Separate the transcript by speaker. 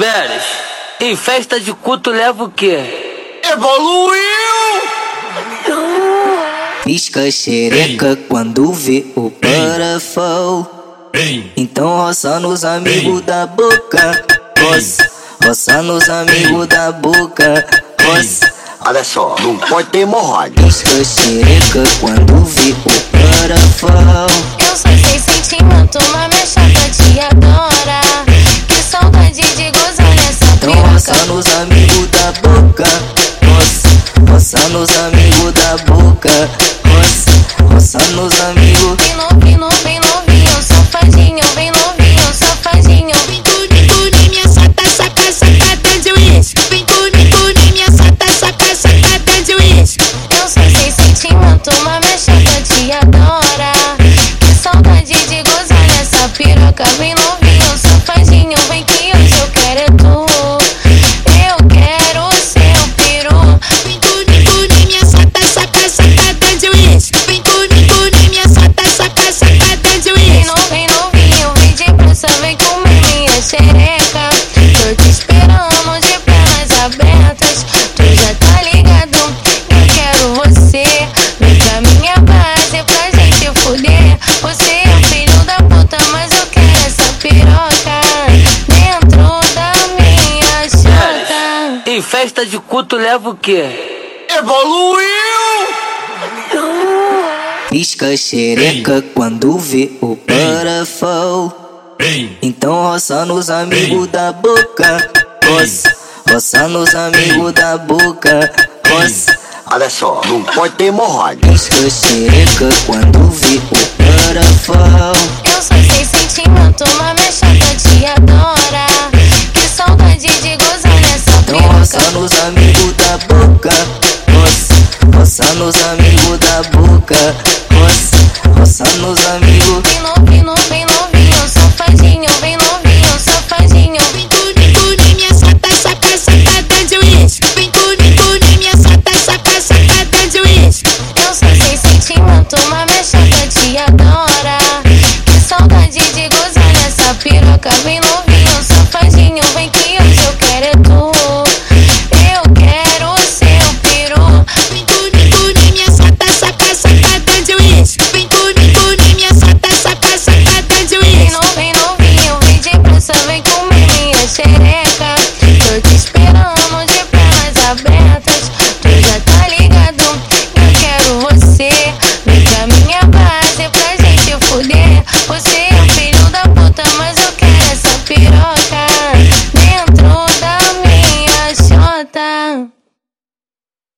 Speaker 1: Pérez, em festa de culto leva o quê?
Speaker 2: Evoluiu!
Speaker 3: Pisca xereca quando vê o parafal. Então roça nos amigos da boca. Roça, roça nos amigos da boca. Roça.
Speaker 2: Olha só, não pode ter hemorroida.
Speaker 3: Pisca xereca quando vê o nos
Speaker 4: amigos da boca. Roça, roça nos amigos. Festa de culto leva o quê? Evoluiu!
Speaker 3: Pisca xereca
Speaker 4: quando
Speaker 3: vê o parafal. Então roça nos amigos da boca. Roça, roça nos amigos
Speaker 5: da boca. Roça, Olha só, não pode ter hemorroida. pisca
Speaker 4: xereca quando vê o parafal. nos amigos da boca. roça roça nos amigos. Vem novinho, vem novinho, safadinho, vem novinho, safadinho.
Speaker 5: Vem tudo, minha sata, saca, sacada de uísque. Vem tudo, tudo, minha sata, saca, sacada de uísque.
Speaker 4: Eu só sei sentindo, toma minha chata, tia adora.
Speaker 1: Que saudade de
Speaker 4: gozar nessa piroca, vem novinho.